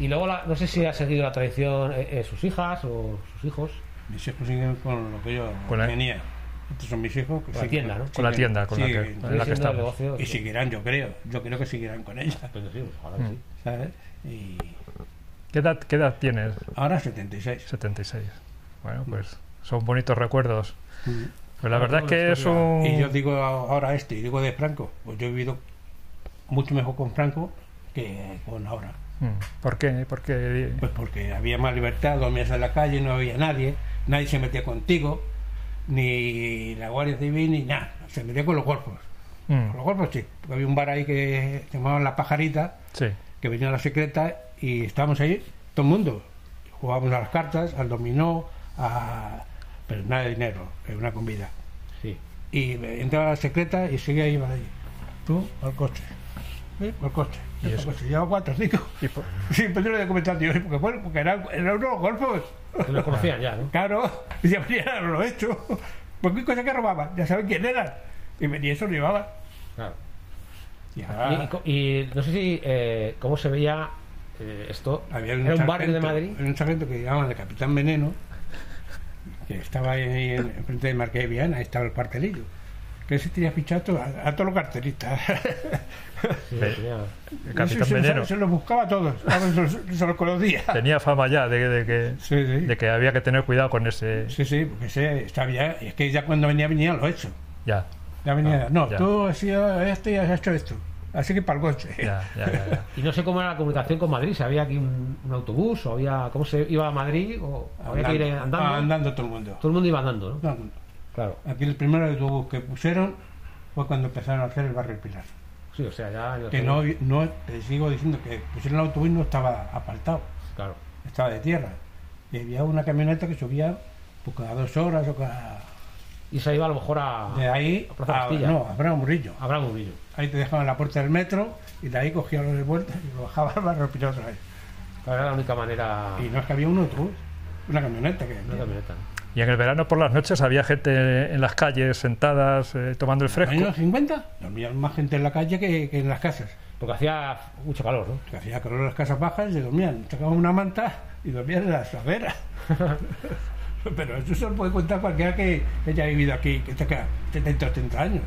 Speaker 7: Y luego, la- no sé si ha seguido la tradición eh, eh, sus hijas o sus hijos.
Speaker 5: Mis hijos siguen con lo que yo
Speaker 2: Con la-
Speaker 5: tenía. Estos son mis hijos. Que
Speaker 7: Con la tienda, ¿no?
Speaker 2: Con la tienda con la que,
Speaker 5: siguen-
Speaker 2: en
Speaker 7: Sigue
Speaker 2: la que
Speaker 7: siendo el
Speaker 2: estamos.
Speaker 7: negocio.
Speaker 5: y seguirán, yo creo. Yo creo que seguirán con ella.
Speaker 7: Pues sí, ojalá que sí.
Speaker 5: ¿Sabes? Y
Speaker 2: ¿Qué edad, ¿Qué edad tienes?
Speaker 5: ahora 76.
Speaker 2: 76. Bueno, pues son bonitos recuerdos.
Speaker 5: Mm.
Speaker 2: Pues la verdad es que es un...
Speaker 5: Y yo digo ahora este, y digo de Franco, pues yo he vivido mucho mejor con Franco que con ahora.
Speaker 4: Mm. ¿Por qué? Porque
Speaker 5: Pues porque había más libertad, dormías en la calle, no había nadie, nadie se metía contigo, ni la Guardia Civil, ni nada. Se metía con los golfos.
Speaker 4: Mm.
Speaker 5: Con los golfos sí. Porque había un bar ahí que se llamaba La Pajarita,
Speaker 4: sí.
Speaker 5: que venía a la secreta y estábamos ahí, todo el mundo. Jugábamos a las cartas, al dominó, a... pero nada de dinero, era una comida.
Speaker 7: Sí.
Speaker 5: Y entraba a la secreta y seguía ahí, ahí. Tú al coche. ¿Sí? Al coche.
Speaker 4: ¿Y eso?
Speaker 5: coche. Llevaba cuatro, cinco.
Speaker 4: Y por-
Speaker 5: Sí, pero yo le voy a comentar, tío, porque, bueno, porque eran, eran unos golfos.
Speaker 7: Que lo conocían ya, ¿no?
Speaker 5: Claro, y ya venía lo hecho. Porque cosa que robaban, ya saben quién eran. Y eso lo llevaban.
Speaker 7: Claro.
Speaker 5: Y
Speaker 7: Y, no sé si eh, cómo se veía eh, esto.
Speaker 5: había
Speaker 7: Era un barrio de Madrid.
Speaker 5: había un sargento que llamaban de Capitán Veneno, que estaba ahí en, en frente del Marqués de Viana, ahí estaba el cartelillo. Que ese tenía fichado a, a todos los.
Speaker 7: Sí, tenía-
Speaker 4: el Capitán
Speaker 5: se, se- Se, los buscaba a todos, a se, se los conocía.
Speaker 4: tenía fama ya de, de que,
Speaker 5: Sí, sí.
Speaker 4: de que había que tener cuidado con ese.
Speaker 5: Sí, sí, porque ya, y es que ya cuando venía, venía lo hecho.
Speaker 4: Ya,
Speaker 5: Ya venía, no,
Speaker 4: ya.
Speaker 5: tú has sido esto y has hecho esto. Así que para el coche.
Speaker 4: ya, ya, ya, ya.
Speaker 7: Y no sé cómo era la comunicación con Madrid, si había aquí un, un autobús o había. ¿Cómo se iba a Madrid? O había que ir andando.
Speaker 5: Ah, andando todo el mundo.
Speaker 7: Todo el mundo iba andando, ¿no?
Speaker 5: Todo el mundo.
Speaker 7: Claro.
Speaker 5: Aquí el primer autobús que pusieron fue cuando empezaron a hacer el barrio Pilar.
Speaker 7: Sí, o sea, ya.
Speaker 5: Que no, no, te sigo diciendo que pusieron el autobús y no estaba asfaltado,
Speaker 7: Claro.
Speaker 5: estaba de tierra. Y había una camioneta que subía pues, cada dos horas o cada...
Speaker 7: Y se iba a lo mejor a.
Speaker 5: De ahí
Speaker 7: a Plaza
Speaker 5: a,
Speaker 7: Castilla.
Speaker 5: no, a Bravo Murillo.
Speaker 7: a Bravo Murillo.
Speaker 5: Ahí te dejaban la puerta del metro y de ahí cogía los de vuelta y lo bajaba al barrio Pilar otra vez.
Speaker 7: Era la única manera.
Speaker 5: Y no es que había un autobús, una camioneta que
Speaker 7: Una camioneta.
Speaker 4: Y en el verano por las noches había gente en las calles sentadas eh, tomando el
Speaker 5: En los
Speaker 4: fresco.
Speaker 5: años 50 dormía más gente en la calle que, que en las casas.
Speaker 7: Porque hacía mucho calor, ¿no?
Speaker 5: Que hacía calor en las casas bajas y dormían. Sacaban una manta y dormían en la asadera. Pero eso se lo puede contar cualquiera que, haya vivido aquí, que tenga 70 80 años.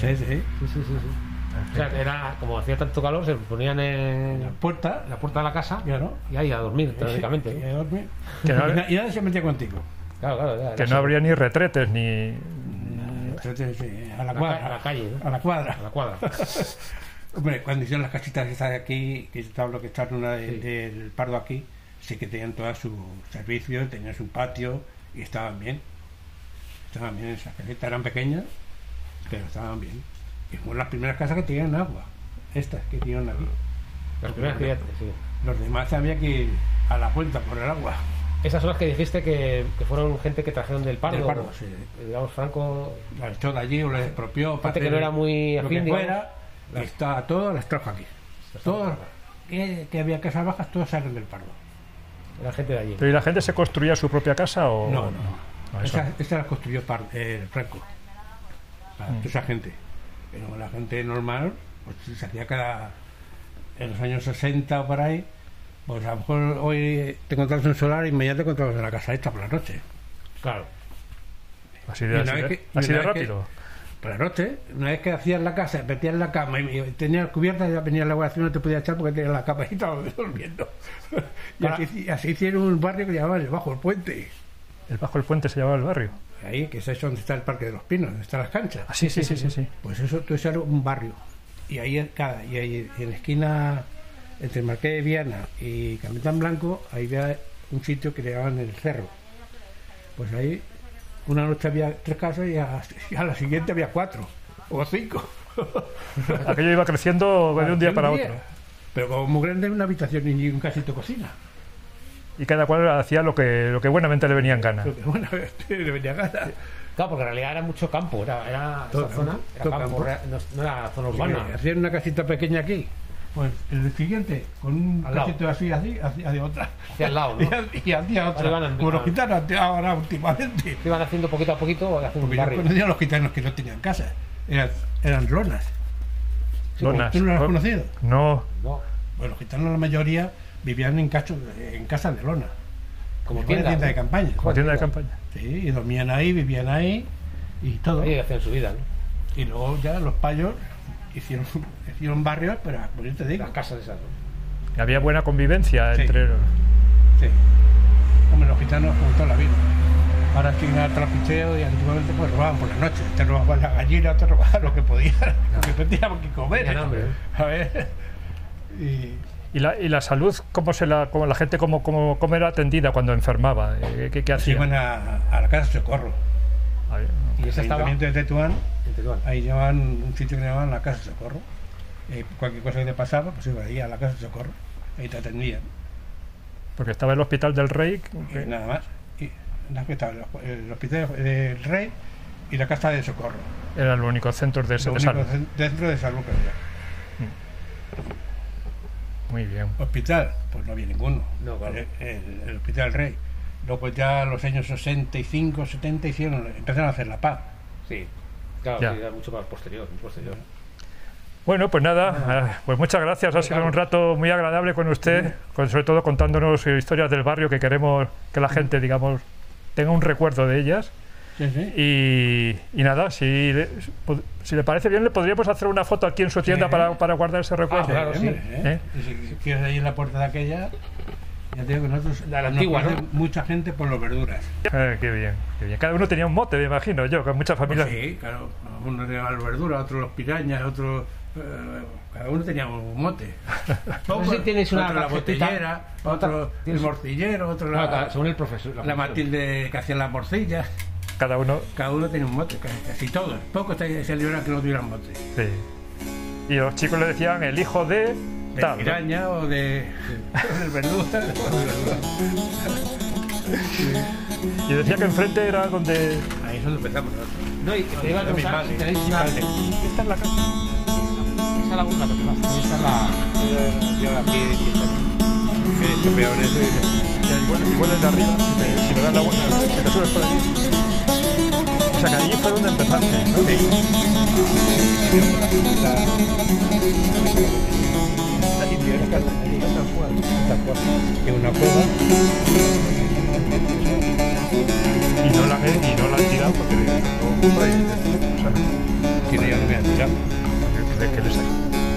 Speaker 5: Sí, sí.
Speaker 7: Sí, sí, sí. O sea, que era como hacía tanto calor, se ponían
Speaker 5: En la
Speaker 7: en
Speaker 5: puerta,
Speaker 7: la puerta de la casa y ahí a dormir,
Speaker 5: Y
Speaker 7: teóricamente.
Speaker 5: a dormir.
Speaker 4: Que no-
Speaker 5: Y na- y nadie se metía contigo.
Speaker 7: Claro,
Speaker 4: Que no
Speaker 7: así.
Speaker 4: habría ni retretes ni.
Speaker 5: Sí, a la
Speaker 7: La
Speaker 5: cuadra.
Speaker 7: ca- a la calle, ¿no?
Speaker 5: A la cuadra.
Speaker 7: A la cuadra.
Speaker 5: Hombre, cuando hicieron las casitas estas de aquí, que estaba lo que está una de-
Speaker 7: Sí.
Speaker 5: del Pardo aquí, sí que tenían todo su servicio, tenían su patio y estaban bien. Estaban bien esas casitas, eran pequeñas, pero estaban bien. Fueron las primeras casas que tenían agua, estas que tienen aquí.
Speaker 7: Las primeras que ya- sí.
Speaker 5: Los demás había que ir a la puerta por el agua.
Speaker 7: Esas son las que dijiste que, que fueron gente que trajeron del Pardo.
Speaker 5: Del Pardo, sí.
Speaker 7: Digamos, Franco.
Speaker 5: La echó de allí o la expropió. para
Speaker 7: Gente que
Speaker 5: hacer
Speaker 7: no era muy
Speaker 5: lo
Speaker 7: afín,
Speaker 5: que fuera, y está todo las trajo aquí. Todos que, que había casas bajas, todas salen del Pardo.
Speaker 7: Era gente de allí.
Speaker 4: ¿Pero y la gente se construía su propia casa o.?
Speaker 5: No, no.
Speaker 4: No, eso
Speaker 5: esa,
Speaker 4: no.
Speaker 5: esa la construyó Par- eh, Franco. Para
Speaker 4: Mm.
Speaker 5: toda esa gente. Pero la gente normal, pues se hacía cada. En los años 60 o por ahí, pues a lo mejor hoy te encontrabas un solar y mañana te encontrabas en la casa esta por la noche.
Speaker 7: Claro.
Speaker 4: Así
Speaker 5: Y
Speaker 4: de,
Speaker 5: una
Speaker 4: así de-
Speaker 5: que- y
Speaker 4: así
Speaker 5: una
Speaker 4: de
Speaker 5: vez que-
Speaker 4: rápido.
Speaker 5: Por la noche, una vez que hacías la casa, metías la cama y, y tenías cubierta, ya venía la guardia no te podía echar porque tenías la cama y estaba durmiendo. y así, y así hicieron un barrio que llamaban el Bajo el Puente.
Speaker 4: El bajo el puente se llamaba el barrio.
Speaker 5: Ahí, que es eso donde está el Parque de los Pinos, donde están las canchas.
Speaker 4: Ah, sí, sí, sí, sí. sí.
Speaker 5: Pues eso, eso era un barrio. Y ahí, en cada, y ahí en la esquina entre el Marqués de Viana y Capitán Blanco, ahí había un sitio que le llamaban el Cerro. Pues ahí, una noche había tres casas y a, y a la siguiente había cuatro o cinco.
Speaker 4: Aquello iba creciendo de un día para otro.
Speaker 5: Pero como muy grande, una habitación y un casito cocina.
Speaker 4: Y cada cual hacía lo que, lo que buenamente le venía en gana.
Speaker 5: Pero que bueno, le venía gana.
Speaker 7: Claro, porque en realidad era mucho campo. Era, era esa zona. Era campo,
Speaker 5: campo.
Speaker 7: era- no, no era zona urbana.
Speaker 5: Hacían una casita pequeña aquí. Pues el siguiente, con un
Speaker 7: Al lado.
Speaker 5: casito así, así, hacía de otra.
Speaker 7: Hacia al lado,
Speaker 5: Y,
Speaker 7: ¿no?
Speaker 5: y hacía otra. Como los gitanos ahora últimamente.
Speaker 7: Se iban haciendo poquito a poquito haciendo un
Speaker 5: yo
Speaker 7: barrio.
Speaker 5: conocía a los gitanos que no tenían casa. Eran, eran lonas.
Speaker 4: Lonas.
Speaker 5: ¿Tú no los has
Speaker 4: Oh,
Speaker 5: conocido?
Speaker 4: No,
Speaker 7: No,
Speaker 5: Pues los gitanos, la mayoría, vivían en, cacho- en casas de lona.
Speaker 7: como
Speaker 5: Como
Speaker 7: tiendas.
Speaker 5: tienda de
Speaker 7: ¿no?
Speaker 5: campaña.
Speaker 4: como tienda de campaña.
Speaker 5: Sí, y dormían ahí, vivían ahí y todo.
Speaker 7: Ahí hacían su vida, ¿no?
Speaker 5: Y luego ya los payos hicieron, hicieron barrios, pero como yo te digo,
Speaker 7: Las casas esas, ¿no?
Speaker 4: Había buena convivencia
Speaker 5: Sí.
Speaker 4: entre.
Speaker 5: Sí. Hombre, los gitanos como toda la vida. Ahora siguen al trapicheo y antiguamente pues robaban por la noche. Te robaban la gallina, te robaban lo que podían, porque teníamos que comer.
Speaker 7: Tenían hambre, ¿eh?
Speaker 5: A ver. Y
Speaker 4: ¿Y la, y la salud, cómo, se la, cómo la gente cómo, cómo, cómo era atendida cuando enfermaba? Eh, ¿Qué, qué
Speaker 5: Se
Speaker 4: hacía?
Speaker 5: iban a, a la casa de socorro.
Speaker 4: Ay,
Speaker 10: Y
Speaker 5: El
Speaker 10: estaba
Speaker 5: ayuntamiento de Tetuán, ahí llamaban un sitio que llamaban la casa de socorro. Eh, cualquier cosa que te pasaba, pues iba ahí a la casa de socorro. Ahí te atendían.
Speaker 4: Porque estaba el Hospital del Rey.
Speaker 5: Nada más. Y nada, que estaba el, el hospital del rey y la casa de socorro.
Speaker 4: Eran los únicos centros de,
Speaker 5: único
Speaker 4: salud.
Speaker 5: cen- dentro de salud que había.
Speaker 4: Muy bien.
Speaker 5: Hospital, pues no había ninguno.
Speaker 10: No, claro.
Speaker 5: el, el- el Hospital del Rey. Luego ya en los años 65, 70 hicieron, empezaron a hacer la paz.
Speaker 10: Sí. Claro,
Speaker 4: Ya.
Speaker 10: era mucho más posterior. muy posterior.
Speaker 4: Bueno, pues nada, ah, pues muchas gracias. Ha sido un rato muy agradable con usted, con, sobre todo contándonos eh, historias del barrio que queremos que la gente, digamos, tenga un recuerdo de ellas.
Speaker 5: Sí, sí.
Speaker 4: Y, y nada, si le, si le parece bien, le podríamos hacer una foto aquí en su tienda
Speaker 5: Sí.
Speaker 4: para, para guardar ese recuerdo.
Speaker 10: claro,
Speaker 5: Sí,
Speaker 10: sí.
Speaker 5: hombre, ¿eh?
Speaker 4: ¿Eh?
Speaker 5: Y si quieres ahí en la puerta de aquella, ya te digo que nosotros
Speaker 10: La antigua,
Speaker 5: mucha gente por las verduras.
Speaker 4: Eh, qué bien, qué bien. Cada uno tenía un mote, me imagino yo, con muchas familias.
Speaker 5: Pues sí, claro. Uno tenía las verduras, otros los pirañas, otros. eh, cada uno tenía un mote.
Speaker 10: No sé si tienes una
Speaker 5: otro la botellera,
Speaker 10: otra-
Speaker 5: otro el morcillero, otro
Speaker 10: Claro,
Speaker 5: la,
Speaker 10: claro, según el profesor.
Speaker 5: la
Speaker 10: profesora.
Speaker 5: Matilde que hacía las morcillas.
Speaker 4: Cada uno,
Speaker 5: Cada uno tenía un mote, casi, todos. Pocos se salieron que no tuvieran mote.
Speaker 4: sí. Y los chicos le decían el hijo de
Speaker 5: De
Speaker 4: tal. ¿no?
Speaker 5: piraña o de. del verdura.
Speaker 4: Y decía que enfrente era donde.
Speaker 5: Ahí es donde empezamos nosotros.
Speaker 10: No, y te iba a si
Speaker 5: padre.
Speaker 4: Esta es la casa.
Speaker 10: Esa es la una, pero más. Esta es la.
Speaker 5: Yo aquí, que he hecho peor eso y-
Speaker 4: Igual, igual el de arriba, si me, si das la vuelta, que te subes por allí. Sea que allí fue donde empezaste, ¿no?
Speaker 5: que una cueva
Speaker 4: Y no la, y no la han tirado porque le no, o sea,
Speaker 5: no ya no tirado.
Speaker 4: de que les
Speaker 11: Birincecik